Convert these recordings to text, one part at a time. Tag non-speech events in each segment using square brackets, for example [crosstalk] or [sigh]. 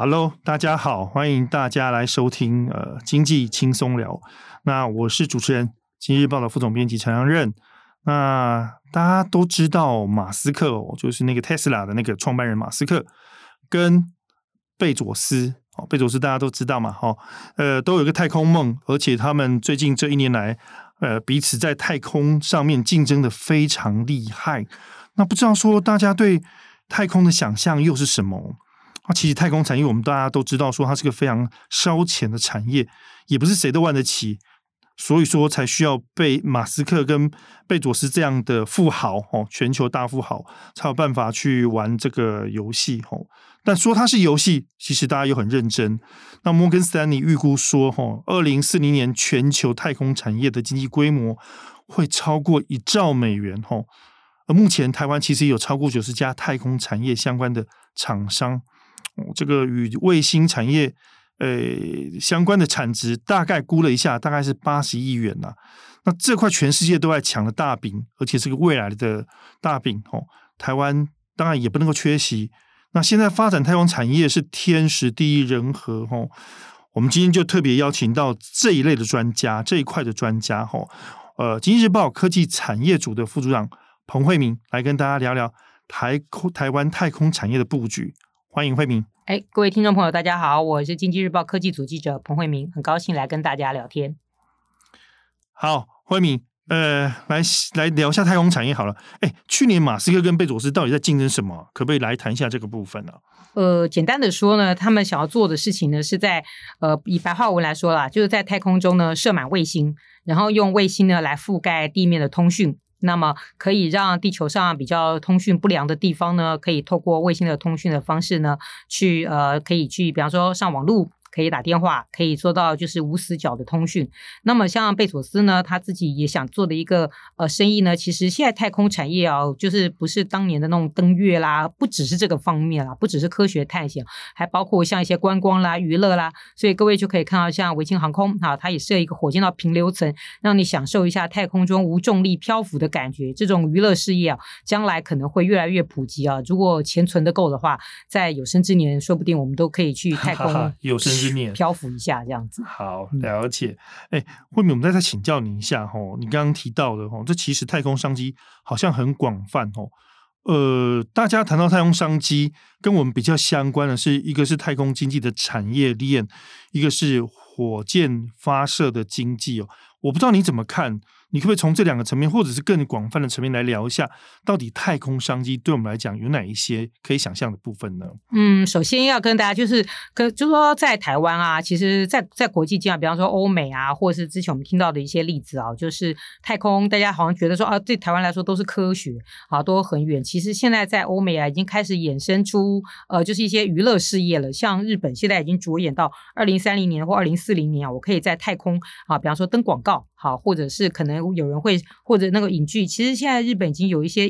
Hello，大家好，欢迎大家来收听呃经济轻松聊。那我是主持人，经济日报的副总编辑陈阳任。那大家都知道马斯克哦，就是那个 Tesla 的那个创办人马斯克跟贝佐斯哦，贝佐斯大家都知道嘛，哈，呃，都有个太空梦，而且他们最近这一年来，呃，彼此在太空上面竞争的非常厉害。那不知道说大家对太空的想象又是什么？啊，其实太空产业我们大家都知道，说它是个非常烧钱的产业，也不是谁都玩得起，所以说才需要被马斯克跟贝佐斯这样的富豪哦，全球大富豪才有办法去玩这个游戏哦。但说它是游戏，其实大家又很认真。那摩根斯坦尼预估说，哈，二零四零年全球太空产业的经济规模会超过一兆美元，哈。而目前台湾其实有超过九十家太空产业相关的厂商。这个与卫星产业呃相关的产值大概估了一下，大概是八十亿元呐、那这块全世界都在抢的大饼，而且是个未来的大饼哦。台湾当然也不能够缺席。那现在发展太空产业是天时地利人和哦。我们今天就特别邀请到这一类的专家，这一块的专家哦。呃，《经济日报》科技产业组的副组长彭惠铭来跟大家聊聊台空台湾太空产业的布局。欢迎惠铭。哎，各位听众朋友，大家好，我是经济日报科技组记者彭惠明，很高兴来跟大家聊天。好，惠铭，呃，来来聊一下太空产业好了。哎，去年马斯克跟贝佐斯到底在竞争什么？可不可以来谈一下这个部分呢？呃，简单的说呢，他们想要做的事情呢，是在呃，以白话文来说啦，就是在太空中呢设满卫星，然后用卫星呢来覆盖地面的通讯。那么可以让地球上比较通讯不良的地方呢，可以透过卫星的通讯的方式呢，去呃，可以去，比方说上网路。可以打电话，可以做到就是无死角的通讯。那么像贝佐斯呢，他自己也想做的一个呃生意呢，其实现在太空产业啊，就是不是当年的那种登月啦，不只是这个方面啦，不只是科学探险，还包括像一些观光啦、娱乐啦。所以各位就可以看到，像维京航空啊，它也设一个火箭到平流层，让你享受一下太空中无重力漂浮的感觉。这种娱乐事业啊，将来可能会越来越普及啊。如果钱存得够的话，在有生之年，说不定我们都可以去太空有生。漂浮一下这样子，好了解。哎、嗯，惠铭，我们再再请教你一下哈，你刚刚提到的哈，这其实太空商机好像很广泛哦。呃，大家谈到太空商机，跟我们比较相关的是一个是太空经济的产业链，一个是火箭发射的经济哦。我不知道你怎么看。你可不可以从这两个层面，或者是更广泛的层面来聊一下，到底太空商机对我们来讲有哪一些可以想象的部分呢？嗯，首先要跟大家就是，跟就是说在台湾啊，其实在，在国际间啊，比方说欧美啊，或者是之前我们听到的一些例子啊，就是太空，大家好像觉得说啊，对台湾来说都是科学啊，都很远。其实现在在欧美啊，已经开始衍生出呃，就是一些娱乐事业了。像日本现在已经着眼到二零三零年或二零四零年啊，我可以在太空啊，比方说登广告。好，或者是可能有人会，或者那个影剧，其实现在日本已经有一些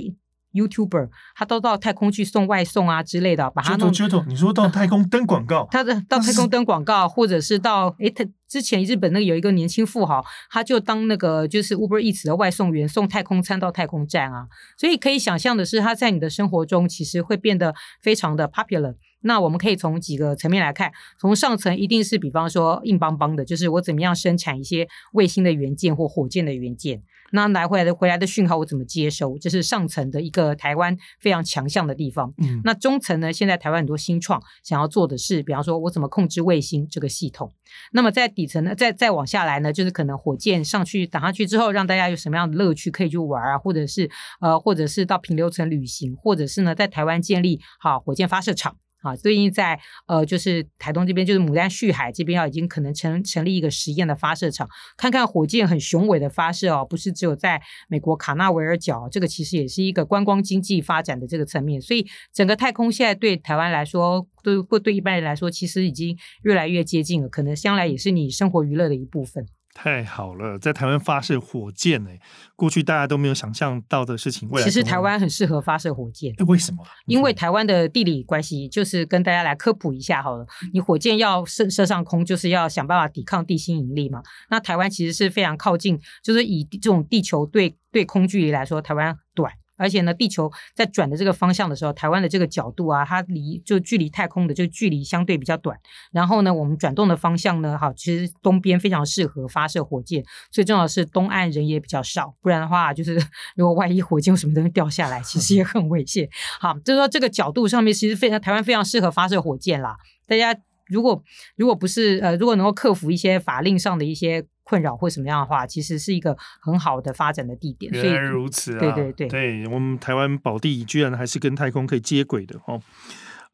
YouTuber，他都到太空去送外送啊之类的，把他弄。你说到太空登广告，他的到太空登广告，或者是到诶，他之前日本那个有一个年轻富豪，他就当那个就是 Uber Eats 的外送员，送太空餐到太空站啊。所以可以想象的是，他在你的生活中其实会变得非常的 popular。那我们可以从几个层面来看，从上层一定是比方说硬邦邦的，就是我怎么样生产一些卫星的元件或火箭的元件，那来回来的回来的讯号我怎么接收，这是上层的一个台湾非常强项的地方。嗯，那中层呢，现在台湾很多新创想要做的是，比方说我怎么控制卫星这个系统。那么在底层呢，再再往下来呢，就是可能火箭上去打上去之后，让大家有什么样的乐趣可以去玩啊，或者是呃，或者是到平流层旅行，或者是呢在台湾建立好火箭发射场。啊，最近在呃，就是台东这边，就是牡丹旭海这边，要已经可能成成立一个实验的发射场，看看火箭很雄伟的发射哦，不是只有在美国卡纳维尔角，这个其实也是一个观光经济发展的这个层面，所以整个太空现在对台湾来说，对或对一般人来说，其实已经越来越接近了，可能将来也是你生活娱乐的一部分。太好了，在台湾发射火箭呢，过去大家都没有想象到的事情。未来其实台湾很适合发射火箭，为什么？因为台湾的地理关系，就是跟大家来科普一下好了。你火箭要射射上空，就是要想办法抵抗地心引力嘛。那台湾其实是非常靠近，就是以这种地球对对空距离来说，台湾短。而且呢，地球在转的这个方向的时候，台湾的这个角度啊，它离就距离太空的这个距离相对比较短。然后呢，我们转动的方向呢，好，其实东边非常适合发射火箭。最重要的是东岸人也比较少，不然的话，就是 [laughs] 如果万一火箭有什么东西掉下来，其实也很危险。好，就是说这个角度上面，其实非常台湾非常适合发射火箭啦。大家如果如果不是呃，如果能够克服一些法令上的一些。困扰或什么样的话，其实是一个很好的发展的地点。原来如此啊！对对对，对我们台湾宝地居然还是跟太空可以接轨的哦。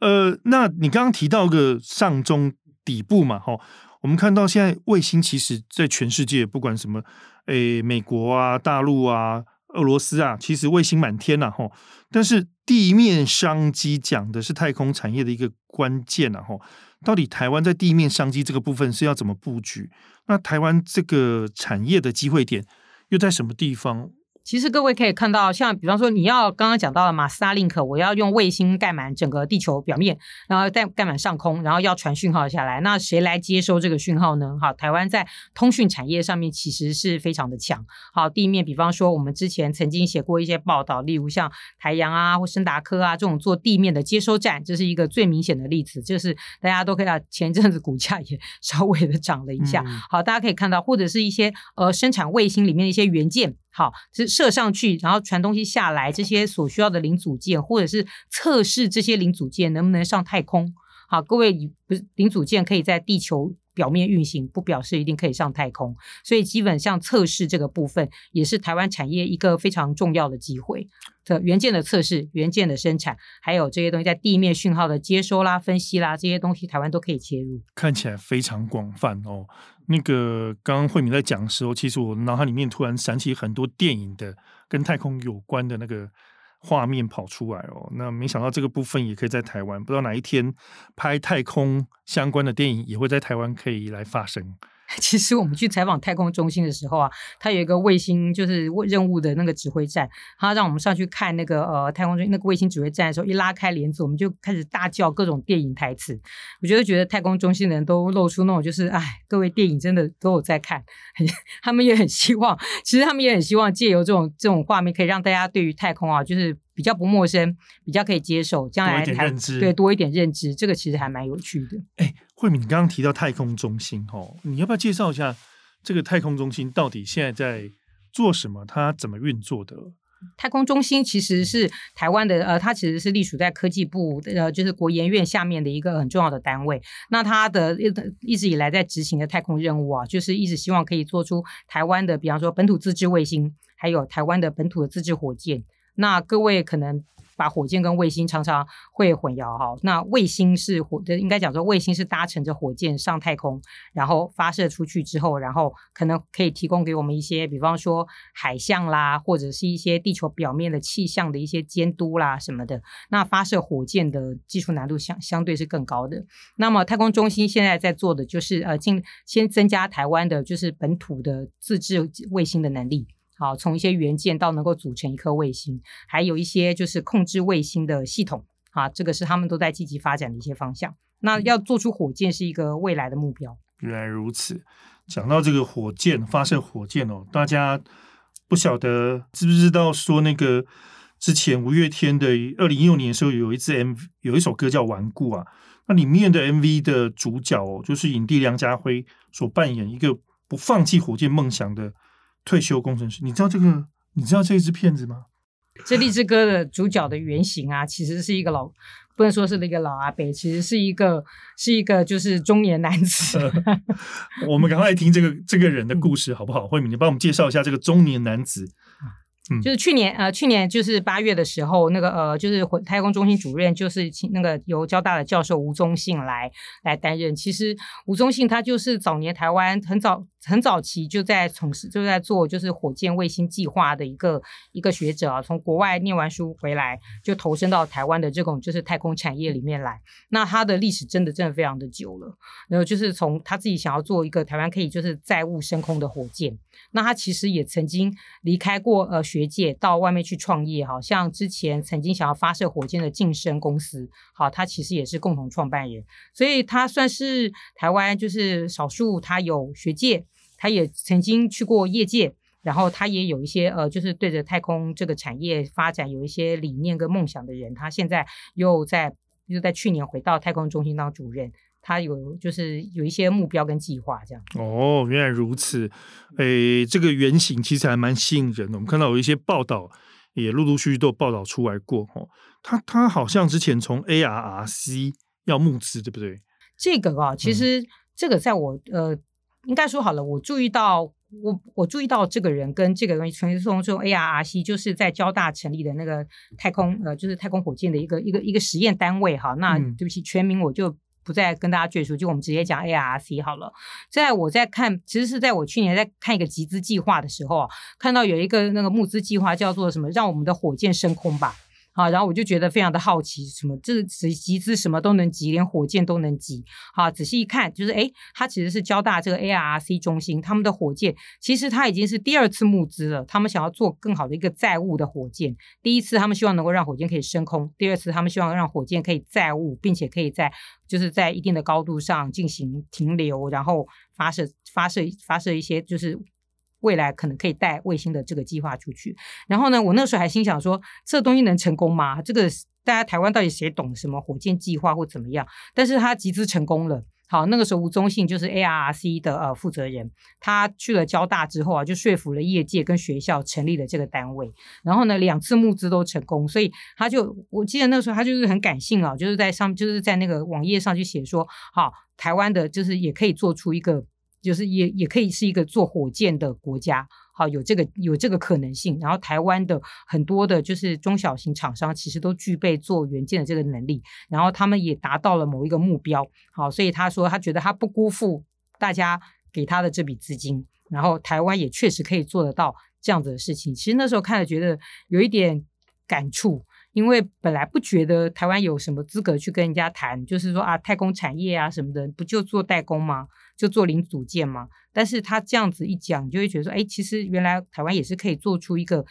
呃，那你刚刚提到个上中底部嘛，哈、哦，我们看到现在卫星其实在全世界不管什么，诶，美国啊、大陆啊、俄罗斯啊，其实卫星满天呐，哈。但是地面商机讲的是太空产业的一个关键呐，哈。到底台湾在地面商机这个部分是要怎么布局？那台湾这个产业的机会点又在什么地方？其实各位可以看到，像比方说，你要刚刚讲到了嘛，Starlink，我要用卫星盖满整个地球表面，然后再盖满上空，然后要传讯号下来。那谁来接收这个讯号呢？好，台湾在通讯产业上面其实是非常的强。好，地面，比方说我们之前曾经写过一些报道，例如像台阳啊或深达科啊这种做地面的接收站，这是一个最明显的例子。就是大家都可以看到，前阵子股价也稍微的涨了一下。嗯、好，大家可以看到，或者是一些呃生产卫星里面的一些元件。好，是射上去，然后传东西下来，这些所需要的零组件，或者是测试这些零组件能不能上太空。好，各位，不是零组件可以在地球表面运行，不表示一定可以上太空。所以，基本上测试这个部分也是台湾产业一个非常重要的机会。的元件的测试、元件的生产，还有这些东西在地面讯号的接收啦、分析啦，这些东西台湾都可以切入。看起来非常广泛哦。那个刚刚慧敏在讲的时候，其实我脑海里面突然闪起很多电影的跟太空有关的那个画面跑出来哦。那没想到这个部分也可以在台湾，不知道哪一天拍太空相关的电影也会在台湾可以来发生。[laughs] 其实我们去采访太空中心的时候啊，它有一个卫星就是任务的那个指挥站，他让我们上去看那个呃太空中那个卫星指挥站的时候，一拉开帘子，我们就开始大叫各种电影台词。我觉得觉得太空中心的人都露出那种就是哎，各位电影真的都有在看，他们也很希望，其实他们也很希望借由这种这种画面，可以让大家对于太空啊，就是。比较不陌生，比较可以接受，将来谈对多一点认知，这个其实还蛮有趣的。哎，慧敏，你刚刚提到太空中心哦，你要不要介绍一下这个太空中心到底现在在做什么？它怎么运作的？太空中心其实是台湾的，呃，它其实是隶属在科技部，呃，就是国研院下面的一个很重要的单位。那它的一直以来在执行的太空任务啊，就是一直希望可以做出台湾的，比方说本土自制卫星，还有台湾的本土的自制火箭。那各位可能把火箭跟卫星常常会混淆哈。那卫星是火，应该讲说卫星是搭乘着火箭上太空，然后发射出去之后，然后可能可以提供给我们一些，比方说海象啦，或者是一些地球表面的气象的一些监督啦什么的。那发射火箭的技术难度相相对是更高的。那么太空中心现在在做的就是呃，进先增加台湾的就是本土的自制卫星的能力。好，从一些元件到能够组成一颗卫星，还有一些就是控制卫星的系统啊，这个是他们都在积极发展的一些方向。那要做出火箭是一个未来的目标。原来如此，讲到这个火箭发射火箭哦，大家不晓得知不知道说那个之前五月天的二零一六年的时候有一支 MV，有一首歌叫《顽固》啊，那里面的 MV 的主角哦，就是影帝梁家辉所扮演一个不放弃火箭梦想的。退休工程师，你知道这个？你知道这一支片子吗？这励志歌的主角的原型啊，其实是一个老，不能说是那个老阿伯，其实是一个是一个就是中年男子。[laughs] 我们赶快来听这个这个人的故事，好不好？慧敏，你帮我们介绍一下这个中年男子。嗯，就是去年呃，去年就是八月的时候，那个呃，就是太空中心主任就是请那个由交大的教授吴宗信来来担任。其实吴宗信他就是早年台湾很早很早期就在从事就在做就是火箭卫星计划的一个一个学者啊，从国外念完书回来就投身到台湾的这种就是太空产业里面来。那他的历史真的真的非常的久了，然后就是从他自己想要做一个台湾可以就是载物升空的火箭。那他其实也曾经离开过呃学界，到外面去创业，好像之前曾经想要发射火箭的晋升公司，好，他其实也是共同创办人，所以他算是台湾就是少数他有学界，他也曾经去过业界，然后他也有一些呃，就是对着太空这个产业发展有一些理念跟梦想的人，他现在又在又在去年回到太空中心当主任，他有就是有一些目标跟计划这样。哦，原来如此，诶，这个原型其实还蛮吸引人的。我们看到有一些报道也陆陆续续都有报道出来过哦，他他好像之前从 ARRC 要募资，对不对？这个啊，其实这个在我、嗯、呃，应该说好了，我注意到。我我注意到这个人跟这个东西，纯从这种 ARRC 就是在交大成立的那个太空呃，就是太空火箭的一个一个一个实验单位哈。那对不起，全名我就不再跟大家赘述，就我们直接讲 ARRC 好了。在我在看，其实是在我去年在看一个集资计划的时候啊，看到有一个那个募资计划叫做什么，让我们的火箭升空吧。好，然后我就觉得非常的好奇，什么这集集资什么都能集，连火箭都能集。好，仔细一看，就是诶，它其实是交大这个 ARRC 中心，他们的火箭其实它已经是第二次募资了。他们想要做更好的一个载物的火箭。第一次他们希望能够让火箭可以升空，第二次他们希望让火箭可以载物，并且可以在就是在一定的高度上进行停留，然后发射发射发射一些就是。未来可能可以带卫星的这个计划出去，然后呢，我那时候还心想说，这东西能成功吗？这个大家台湾到底谁懂什么火箭计划或怎么样？但是他集资成功了。好，那个时候吴宗信就是 ARRC 的呃负责人，他去了交大之后啊，就说服了业界跟学校成立了这个单位。然后呢，两次募资都成功，所以他就我记得那个时候他就是很感性啊，就是在上就是在那个网页上去写说，好，台湾的就是也可以做出一个。就是也也可以是一个做火箭的国家，好，有这个有这个可能性。然后台湾的很多的就是中小型厂商，其实都具备做元件的这个能力，然后他们也达到了某一个目标，好，所以他说他觉得他不辜负大家给他的这笔资金，然后台湾也确实可以做得到这样子的事情。其实那时候看了觉得有一点感触。因为本来不觉得台湾有什么资格去跟人家谈，就是说啊，太空产业啊什么的，不就做代工吗？就做零组件嘛？但是他这样子一讲，你就会觉得说，哎，其实原来台湾也是可以做出一个，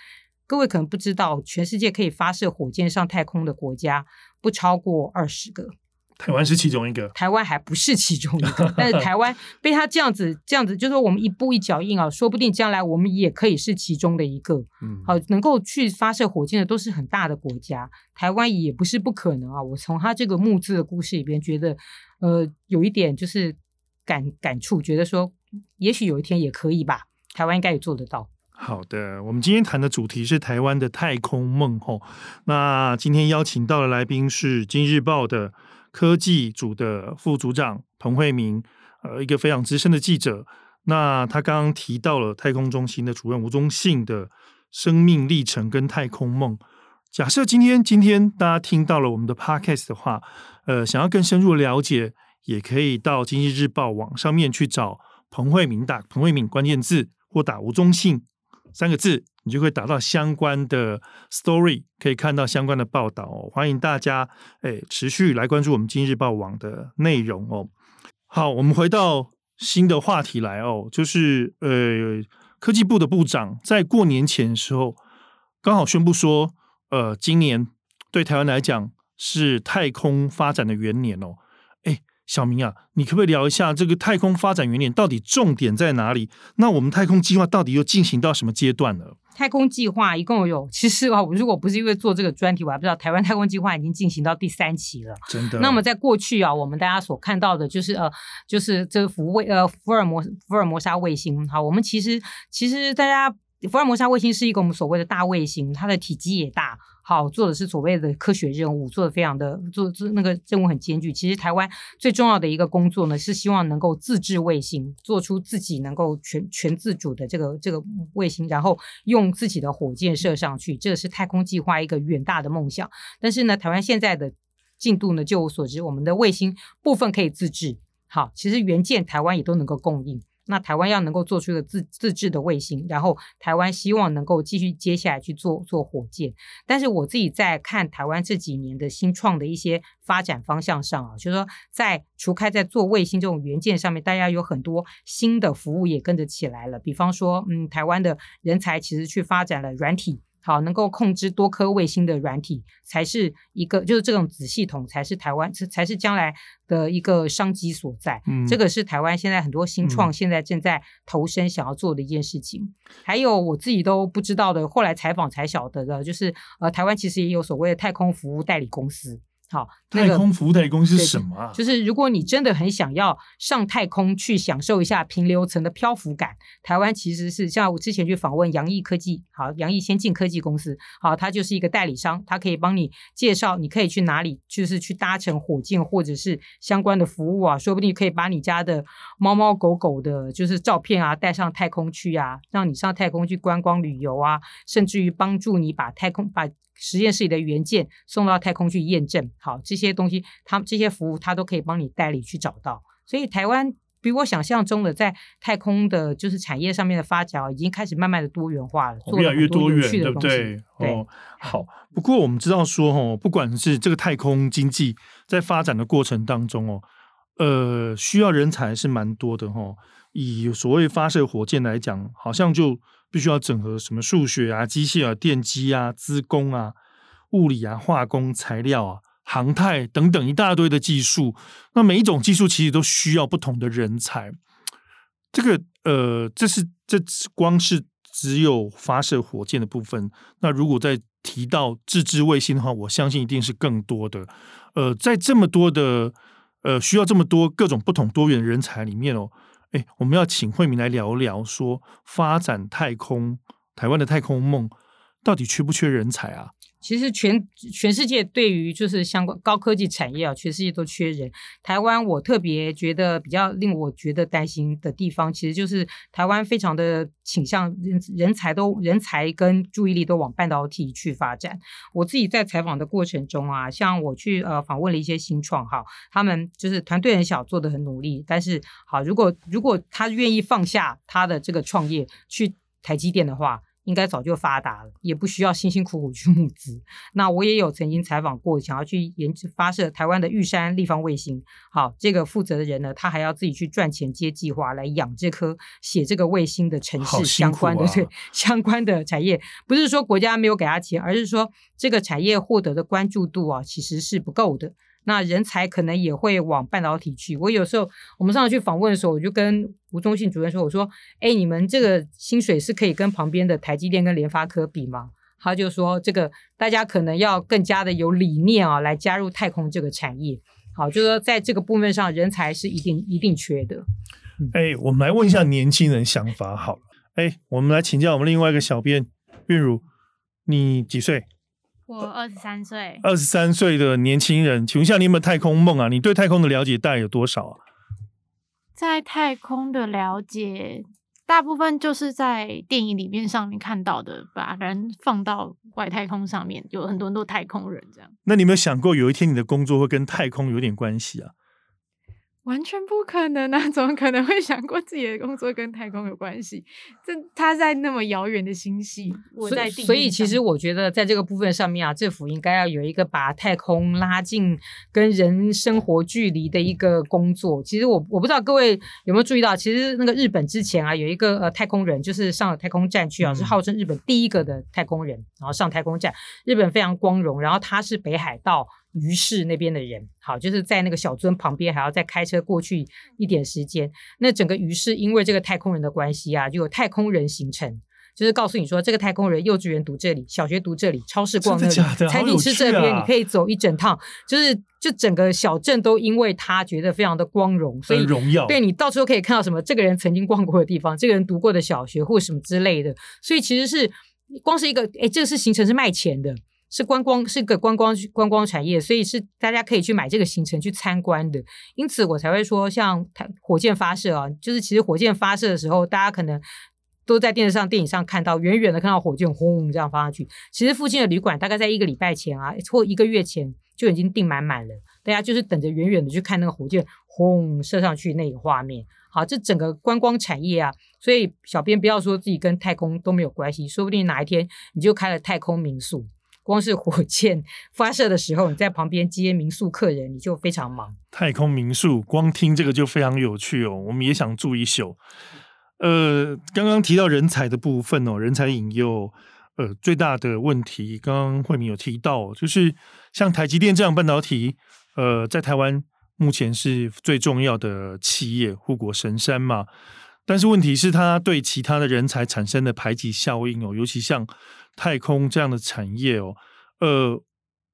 各位可能不知道，全世界可以发射火箭上太空的国家不超过二十个。台湾是其中一个，[laughs] 台湾还不是其中一个，[laughs] 但是台湾被他这样子这样子，就是说我们一步一脚印啊，说不定将来我们也可以是其中的一个。嗯，好，能够去发射火箭的都是很大的国家，台湾也不是不可能啊。我从他这个募资的故事里边觉得，呃，有一点就是感感触，觉得说也许有一天也可以吧，台湾应该也做得到。好的，我们今天谈的主题是台湾的太空梦吼。那今天邀请到的来宾是《经济日报》的。科技组的副组长彭慧明，呃，一个非常资深的记者。那他刚刚提到了太空中心的主任吴宗信的生命历程跟太空梦。假设今天今天大家听到了我们的 podcast 的话，呃，想要更深入了解，也可以到经济日报网上面去找彭慧敏，打彭慧敏关键字或打吴宗信三个字。你就会打到相关的 story，可以看到相关的报道哦。欢迎大家诶持续来关注我们经济日报网的内容哦。好，我们回到新的话题来哦，就是呃科技部的部长在过年前的时候刚好宣布说，呃，今年对台湾来讲是太空发展的元年哦。小明啊，你可不可以聊一下这个太空发展元年到底重点在哪里？那我们太空计划到底又进行到什么阶段了？太空计划一共有，其实啊，我如果不是因为做这个专题，我还不知道台湾太空计划已经进行到第三期了。真的。那么在过去啊，我们大家所看到的就是呃，就是这个福卫呃福尔摩福尔摩沙卫星。好，我们其实其实大家福尔摩沙卫星是一个我们所谓的大卫星，它的体积也大。好，做的是所谓的科学任务，做的非常的做做那个任务很艰巨。其实台湾最重要的一个工作呢，是希望能够自制卫星，做出自己能够全全自主的这个这个卫星，然后用自己的火箭射上去，这个是太空计划一个远大的梦想。但是呢，台湾现在的进度呢，就我所知，我们的卫星部分可以自制。好，其实元件台湾也都能够供应。那台湾要能够做出一个自自制的卫星，然后台湾希望能够继续接下来去做做火箭。但是我自己在看台湾这几年的新创的一些发展方向上啊，就是说在除开在做卫星这种元件上面，大家有很多新的服务也跟着起来了。比方说，嗯，台湾的人才其实去发展了软体。好，能够控制多颗卫星的软体，才是一个就是这种子系统才是台湾是才是将来的一个商机所在。嗯，这个是台湾现在很多新创现在正在投身想要做的一件事情。嗯、还有我自己都不知道的，后来采访才晓得的，就是呃，台湾其实也有所谓的太空服务代理公司。好，那个、太空服务代理公司是什么啊？就是如果你真的很想要上太空去享受一下平流层的漂浮感，台湾其实是像我之前去访问扬毅科技，好，扬毅先进科技公司，好，它就是一个代理商，它可以帮你介绍你可以去哪里，就是去搭乘火箭或者是相关的服务啊，说不定可以把你家的猫猫狗狗的，就是照片啊带上太空去啊，让你上太空去观光旅游啊，甚至于帮助你把太空把。实验室里的元件送到太空去验证，好，这些东西，他这些服务它都可以帮你代理去找到。所以台湾比我想象中的在太空的，就是产业上面的发展，已经开始慢慢的多元化了，越来越多元，对不对？对。哦，好。不过我们知道说，哦，不管是这个太空经济在发展的过程当中，哦，呃，需要人才是蛮多的，哦。以所谓发射火箭来讲，好像就。必须要整合什么数学啊、机械啊、电机啊、资工啊、物理啊、化工、材料啊、航太等等一大堆的技术。那每一种技术其实都需要不同的人才。这个呃，这是这光是只有发射火箭的部分。那如果再提到自制卫星的话，我相信一定是更多的。呃，在这么多的呃需要这么多各种不同多元人才里面哦。哎，我们要请慧敏来聊聊，说发展太空，台湾的太空梦到底缺不缺人才啊？其实全全世界对于就是相关高科技产业啊，全世界都缺人。台湾我特别觉得比较令我觉得担心的地方，其实就是台湾非常的倾向人人才都人才跟注意力都往半导体去发展。我自己在采访的过程中啊，像我去呃访问了一些新创哈，他们就是团队很小，做的很努力，但是好，如果如果他愿意放下他的这个创业去台积电的话。应该早就发达了，也不需要辛辛苦苦去募资。那我也有曾经采访过，想要去研制发射台湾的玉山立方卫星。好，这个负责的人呢，他还要自己去赚钱接计划来养这颗写这个卫星的城市相关的、啊、对相关的产业。不是说国家没有给他钱，而是说这个产业获得的关注度啊，其实是不够的。那人才可能也会往半导体去。我有时候我们上次去访问的时候，我就跟吴宗信主任说：“我说，哎，你们这个薪水是可以跟旁边的台积电跟联发科比吗？”他就说：“这个大家可能要更加的有理念啊，来加入太空这个产业。好，就是说在这个部分上，人才是一定一定缺的。”哎，我们来问一下年轻人想法好了。哎，我们来请教我们另外一个小编韵如，你几岁？我二十三岁，二十三岁的年轻人，请问一下，你有没有太空梦啊？你对太空的了解大概有多少啊？在太空的了解，大部分就是在电影里面上面看到的，把人放到外太空上面，有很多很多太空人这样。那你有没有想过，有一天你的工作会跟太空有点关系啊？完全不可能啊！[laughs] 怎么可能会想过自己的工作跟太空有关系？这他在那么遥远的星系，我在地。所以其实我觉得在这个部分上面啊，政府应该要有一个把太空拉近跟人生活距离的一个工作。其实我我不知道各位有没有注意到，其实那个日本之前啊有一个呃太空人，就是上了太空站去啊，嗯、是号称日本第一个的太空人，然后上太空站，日本非常光荣。然后他是北海道。于是那边的人，好，就是在那个小樽旁边，还要再开车过去一点时间。那整个于是因为这个太空人的关系啊，就有太空人行程，就是告诉你说，这个太空人幼稚园读这里，小学读这里，超市逛那里，的的餐厅吃这边，啊、你可以走一整趟。就是就整个小镇都因为他觉得非常的光荣，所以荣耀。对，你到处都可以看到什么这个人曾经逛过的地方，这个人读过的小学或什么之类的。所以其实是光是一个，哎，这个是行程是卖钱的。是观光，是个观光观光产业，所以是大家可以去买这个行程去参观的。因此，我才会说，像火箭发射啊，就是其实火箭发射的时候，大家可能都在电视上、电影上看到，远远的看到火箭轰这样发上去。其实附近的旅馆大概在一个礼拜前啊，或一个月前就已经订满满了，大家就是等着远远的去看那个火箭轰射上去那个画面。好，这整个观光产业啊，所以小编不要说自己跟太空都没有关系，说不定哪一天你就开了太空民宿。光是火箭发射的时候，你在旁边接民宿客人，你就非常忙。太空民宿，光听这个就非常有趣哦，我们也想住一宿。呃，刚刚提到人才的部分哦，人才引诱，呃最大的问题，刚刚慧敏有提到，就是像台积电这样半导体，呃，在台湾目前是最重要的企业，护国神山嘛。但是问题是，它对其他的人才产生的排挤效应哦，尤其像太空这样的产业哦，呃，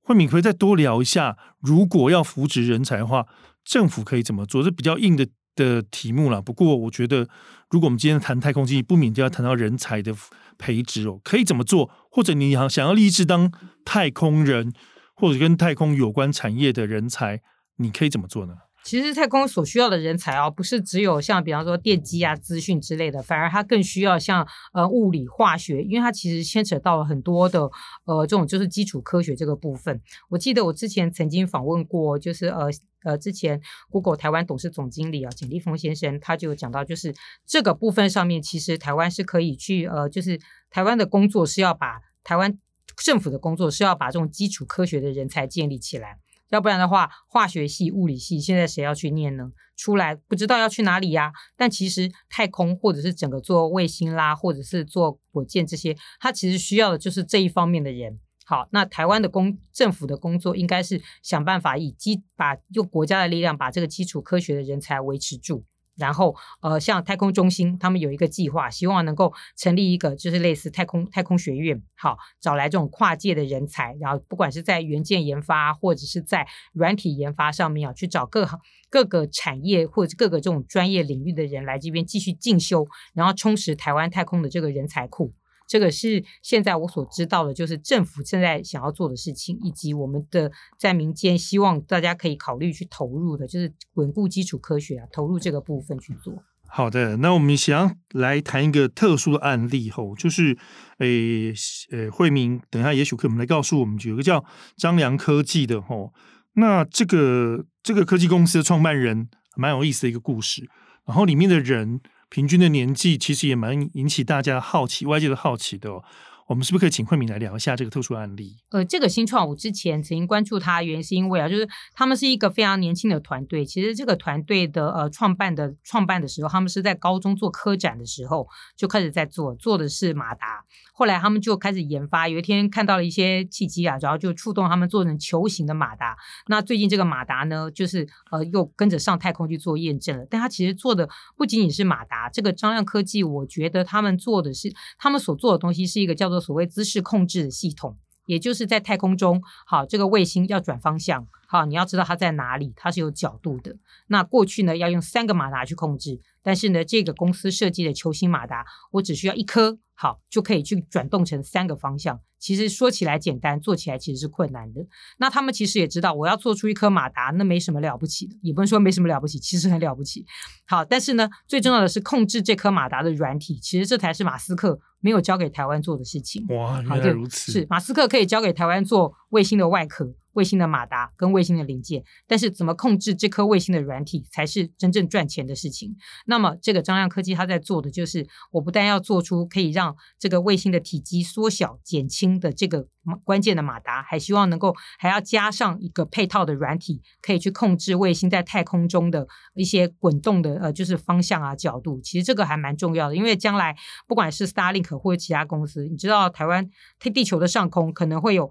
慧敏可以再多聊一下，如果要扶植人才的话，政府可以怎么做？这比较硬的的题目啦。不过我觉得，如果我们今天谈太空经济，不免就要谈到人才的培植哦，可以怎么做？或者你想想要立志当太空人，或者跟太空有关产业的人才，你可以怎么做呢？其实太空所需要的人才啊，不是只有像比方说电机啊、资讯之类的，反而它更需要像呃物理、化学，因为它其实牵扯到了很多的呃这种就是基础科学这个部分。我记得我之前曾经访问过，就是呃呃之前 Google 台湾董事总经理啊简立峰先生，他就讲到，就是这个部分上面，其实台湾是可以去呃，就是台湾的工作是要把台湾政府的工作是要把这种基础科学的人才建立起来。要不然的话，化学系、物理系现在谁要去念呢？出来不知道要去哪里呀。但其实太空或者是整个做卫星啦，或者是做火箭这些，它其实需要的就是这一方面的人。好，那台湾的工政府的工作应该是想办法以基把用国家的力量把这个基础科学的人才维持住。然后，呃，像太空中心，他们有一个计划，希望能够成立一个，就是类似太空太空学院，好，找来这种跨界的人才，然后不管是在元件研发，或者是在软体研发上面啊，去找各行各个产业或者各个这种专业领域的人来这边继续进修，然后充实台湾太空的这个人才库。这个是现在我所知道的，就是政府正在想要做的事情，以及我们的在民间希望大家可以考虑去投入的，就是稳固基础科学啊，投入这个部分去做。好的，那我们想来谈一个特殊的案例吼，就是诶诶，慧敏，等一下也许可以我们来告诉我们，有个叫张良科技的吼，那这个这个科技公司的创办人蛮有意思的一个故事，然后里面的人。平均的年纪其实也蛮引起大家好奇，外界的好奇的哦。我们是不是可以请慧敏来聊一下这个特殊案例？呃，这个新创我之前曾经关注它，原因是因为啊，就是他们是一个非常年轻的团队。其实这个团队的呃创办的创办的时候，他们是在高中做科展的时候就开始在做，做的是马达。后来他们就开始研发，有一天看到了一些契机啊，然后就触动他们做成球形的马达。那最近这个马达呢，就是呃又跟着上太空去做验证了。但他其实做的不仅仅是马达，这个张亮科技，我觉得他们做的是他们所做的东西是一个叫做。所谓姿势控制的系统，也就是在太空中，好，这个卫星要转方向，好，你要知道它在哪里，它是有角度的。那过去呢，要用三个马达去控制，但是呢，这个公司设计的球形马达，我只需要一颗，好，就可以去转动成三个方向。其实说起来简单，做起来其实是困难的。那他们其实也知道，我要做出一颗马达，那没什么了不起的，也不能说没什么了不起，其实很了不起。好，但是呢，最重要的是控制这颗马达的软体，其实这才是马斯克没有交给台湾做的事情。哇，原来如此。是马斯克可以交给台湾做卫星的外壳。卫星的马达跟卫星的零件，但是怎么控制这颗卫星的软体才是真正赚钱的事情。那么，这个张亮科技它在做的就是，我不但要做出可以让这个卫星的体积缩小、减轻的这个关键的马达，还希望能够还要加上一个配套的软体，可以去控制卫星在太空中的一些滚动的呃，就是方向啊、角度。其实这个还蛮重要的，因为将来不管是 Starlink 或者其他公司，你知道台湾地球的上空可能会有。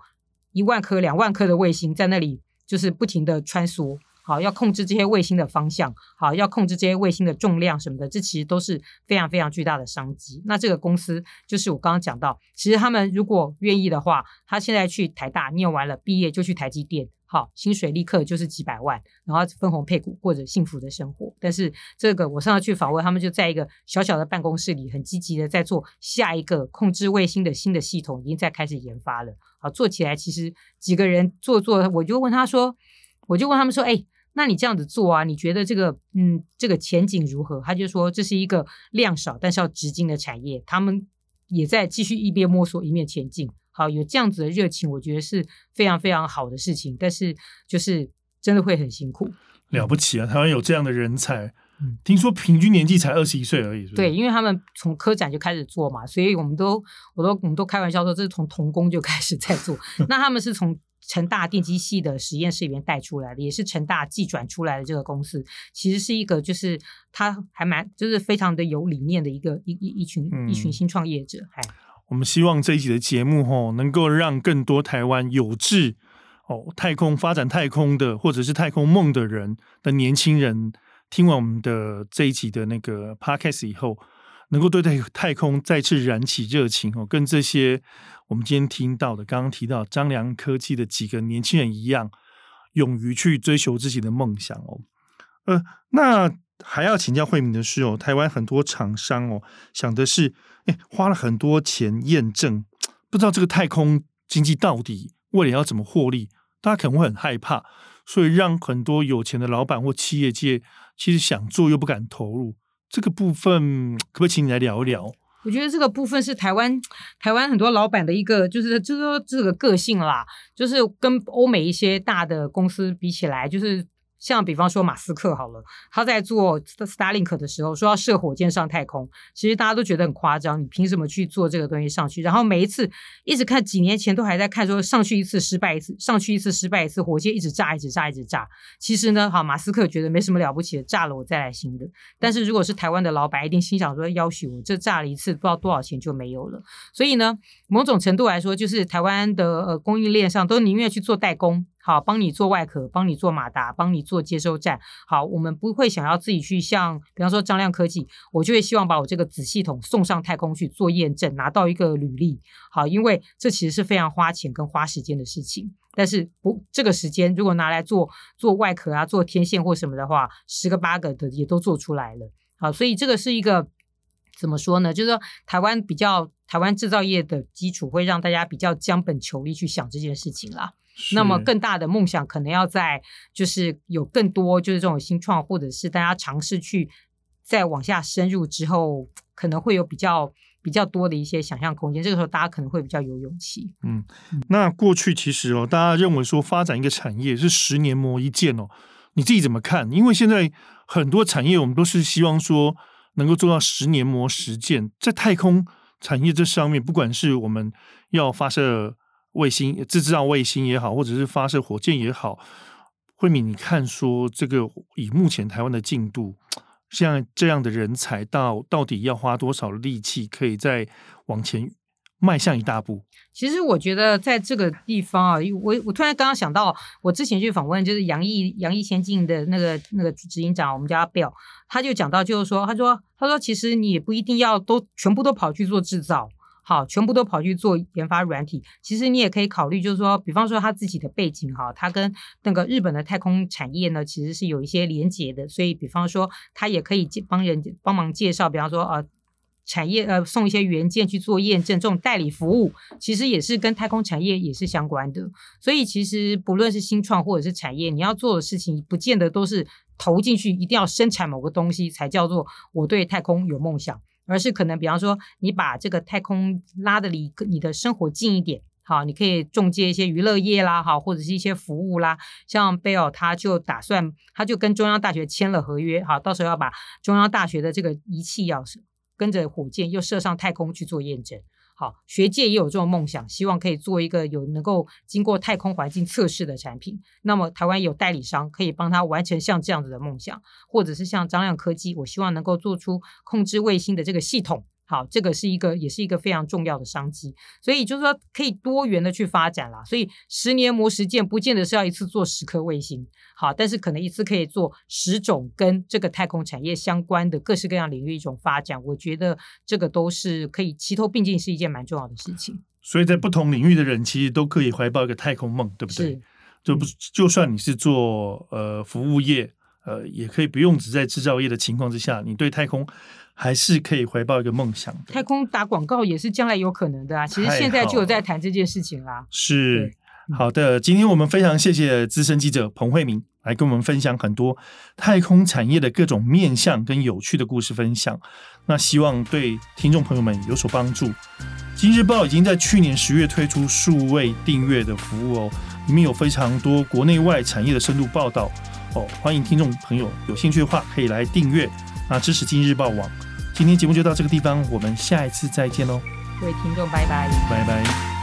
一万颗、两万颗的卫星在那里，就是不停的穿梭。好，要控制这些卫星的方向，好，要控制这些卫星的重量什么的，这其实都是非常非常巨大的商机。那这个公司就是我刚刚讲到，其实他们如果愿意的话，他现在去台大念完了，毕业就去台积电。好，薪水立刻就是几百万，然后分红配股，过着幸福的生活。但是这个我上次去访问，他们就在一个小小的办公室里，很积极的在做下一个控制卫星的新的系统，已经在开始研发了。好，做起来其实几个人做做，我就问他说，我就问他们说，哎，那你这样子做啊，你觉得这个嗯这个前景如何？他就说这是一个量少但是要直进的产业，他们也在继续一边摸索一面前进。好，有这样子的热情，我觉得是非常非常好的事情。但是，就是真的会很辛苦。了不起啊！台湾有这样的人才，嗯，听说平均年纪才二十一岁而已是是？对，因为他们从科展就开始做嘛，所以我们都，我都，我们都开玩笑说，这是从童工就开始在做。[laughs] 那他们是从成大电机系的实验室里面带出来的，也是成大技转出来的这个公司，其实是一个就是他还蛮就是非常的有理念的一个一一一群、嗯、一群新创业者，哎。我们希望这一集的节目吼，能够让更多台湾有志哦太空发展太空的，或者是太空梦的人的年轻人，听完我们的这一集的那个 podcast 以后，能够对太太空再次燃起热情哦，跟这些我们今天听到的，刚刚提到张良科技的几个年轻人一样，勇于去追求自己的梦想哦。呃，那还要请教慧敏的是哦，台湾很多厂商哦，想的是。花了很多钱验证，[tsk] 不知道这个太空经济到底未来要怎么获利，大家可能会很害怕，所以让很多有钱的老板或企业界其实想做又不敢投入。这个部分 [tsk] 可不可以请你来聊一聊？我觉得这个部分是台湾台湾很多老板的一个，就是就是说这个个性啦，就是跟欧美一些大的公司比起来，就是。像比方说马斯克好了，他在做 Starlink 的时候说要射火箭上太空，其实大家都觉得很夸张，你凭什么去做这个东西上去？然后每一次一直看，几年前都还在看说上去一次失败一次，上去一次失败一次，火箭一直炸一直炸一直炸。其实呢，好马斯克觉得没什么了不起的，炸了我再来新的。但是如果是台湾的老板，一定心想说要许我这炸了一次不知道多少钱就没有了。所以呢，某种程度来说，就是台湾的呃供应链上都宁愿去做代工。好，帮你做外壳，帮你做马达，帮你做接收站。好，我们不会想要自己去像，比方说张亮科技，我就会希望把我这个子系统送上太空去做验证，拿到一个履历。好，因为这其实是非常花钱跟花时间的事情。但是不，这个时间如果拿来做做外壳啊，做天线或什么的话，十个八个的也都做出来了。好，所以这个是一个怎么说呢？就是说台湾比较台湾制造业的基础，会让大家比较将本求利去想这件事情啦。那么更大的梦想可能要在，就是有更多就是这种新创，或者是大家尝试去再往下深入之后，可能会有比较比较多的一些想象空间。这个时候大家可能会比较有勇气。嗯，那过去其实哦，大家认为说发展一个产业是十年磨一剑哦，你自己怎么看？因为现在很多产业我们都是希望说能够做到十年磨十剑，在太空产业这上面，不管是我们要发射。卫星自制造卫星也好，或者是发射火箭也好，慧敏，你看说这个以目前台湾的进度，像这样的人才到到底要花多少力气，可以再往前迈向一大步？其实我觉得在这个地方啊，我我突然刚刚想到，我之前去访问就是杨毅杨毅先进的那个那个执行长，我们叫阿 Bill，他就讲到就是说，他说他说其实你也不一定要都全部都跑去做制造。好，全部都跑去做研发软体。其实你也可以考虑，就是说，比方说他自己的背景，哈，他跟那个日本的太空产业呢，其实是有一些连结的。所以，比方说，他也可以帮人帮忙介绍，比方说，呃，产业呃送一些原件去做验证，这种代理服务，其实也是跟太空产业也是相关的。所以，其实不论是新创或者是产业，你要做的事情，不见得都是投进去，一定要生产某个东西才叫做我对太空有梦想。而是可能，比方说，你把这个太空拉的离你的生活近一点，好，你可以中介一些娱乐业啦，好，或者是一些服务啦。像贝尔，他就打算，他就跟中央大学签了合约，好，到时候要把中央大学的这个仪器要跟着火箭又射上太空去做验证。好，学界也有这种梦想，希望可以做一个有能够经过太空环境测试的产品。那么台湾有代理商可以帮他完成像这样子的梦想，或者是像张亮科技，我希望能够做出控制卫星的这个系统。好，这个是一个，也是一个非常重要的商机，所以就是说可以多元的去发展啦。所以十年磨十剑，不见得是要一次做十颗卫星，好，但是可能一次可以做十种跟这个太空产业相关的各式各样领域一种发展。我觉得这个都是可以齐头并进，是一件蛮重要的事情。所以在不同领域的人，其实都可以怀抱一个太空梦，对不对？就不就算你是做呃服务业，呃，也可以不用只在制造业的情况之下，你对太空。还是可以回报一个梦想的。太空打广告也是将来有可能的啊！其实现在就有在谈这件事情啦。是好的，今天我们非常谢谢资深记者彭慧明来跟我们分享很多太空产业的各种面向跟有趣的故事分享。那希望对听众朋友们有所帮助。今日报已经在去年十月推出数位订阅的服务哦，里面有非常多国内外产业的深度报道哦。欢迎听众朋友有兴趣的话可以来订阅，那支持今日报网。今天节目就到这个地方，我们下一次再见喽！各位听众，拜拜，拜拜。